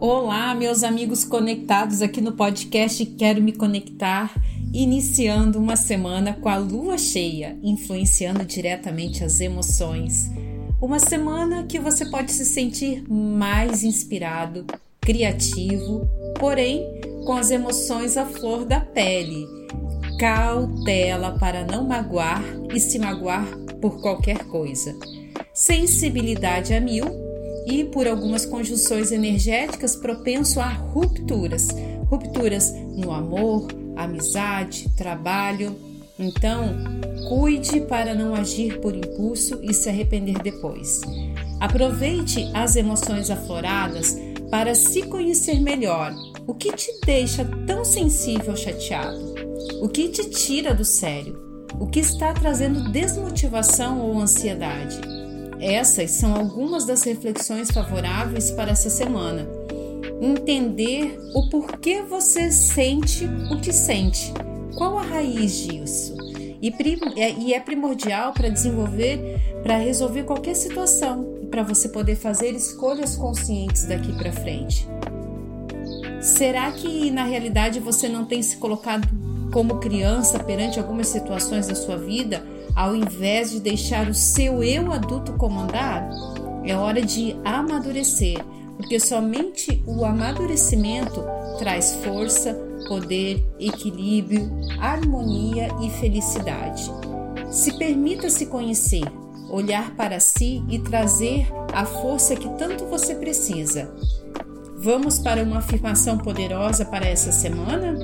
Olá, meus amigos conectados aqui no podcast Quero Me Conectar, iniciando uma semana com a lua cheia, influenciando diretamente as emoções. Uma semana que você pode se sentir mais inspirado, criativo, porém com as emoções à flor da pele. Cautela para não magoar e se magoar por qualquer coisa. Sensibilidade a mil e por algumas conjunções energéticas propenso a rupturas, rupturas no amor, amizade, trabalho. Então, cuide para não agir por impulso e se arrepender depois. Aproveite as emoções afloradas para se conhecer melhor. O que te deixa tão sensível chateado? O que te tira do sério? O que está trazendo desmotivação ou ansiedade? Essas são algumas das reflexões favoráveis para essa semana. Entender o porquê você sente o que sente, qual a raiz disso. É, e é primordial para desenvolver, para resolver qualquer situação e para você poder fazer escolhas conscientes daqui para frente. Será que na realidade você não tem se colocado como criança perante algumas situações da sua vida ao invés de deixar o seu eu adulto comandar, é hora de amadurecer, porque somente o amadurecimento traz força, poder, equilíbrio, harmonia e felicidade. Se permita se conhecer, olhar para si e trazer a força que tanto você precisa. Vamos para uma afirmação poderosa para essa semana?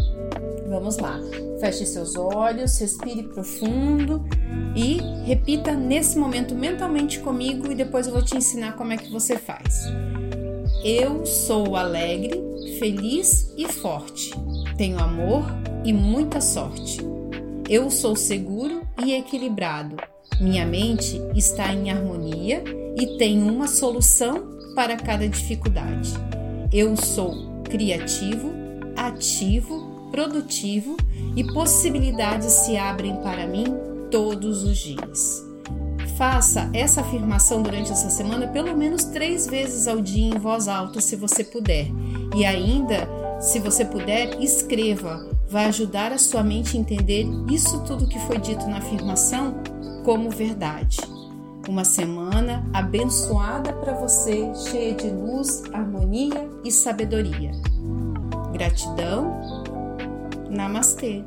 Vamos lá. Feche seus olhos, respire profundo e repita nesse momento mentalmente comigo e depois eu vou te ensinar como é que você faz. Eu sou alegre, feliz e forte. Tenho amor e muita sorte. Eu sou seguro e equilibrado. Minha mente está em harmonia e tem uma solução para cada dificuldade. Eu sou criativo, ativo produtivo e possibilidades se abrem para mim todos os dias. Faça essa afirmação durante essa semana pelo menos três vezes ao dia em voz alta, se você puder. E ainda, se você puder, escreva. Vai ajudar a sua mente a entender isso tudo que foi dito na afirmação como verdade. Uma semana abençoada para você, cheia de luz, harmonia e sabedoria. Gratidão Namaste.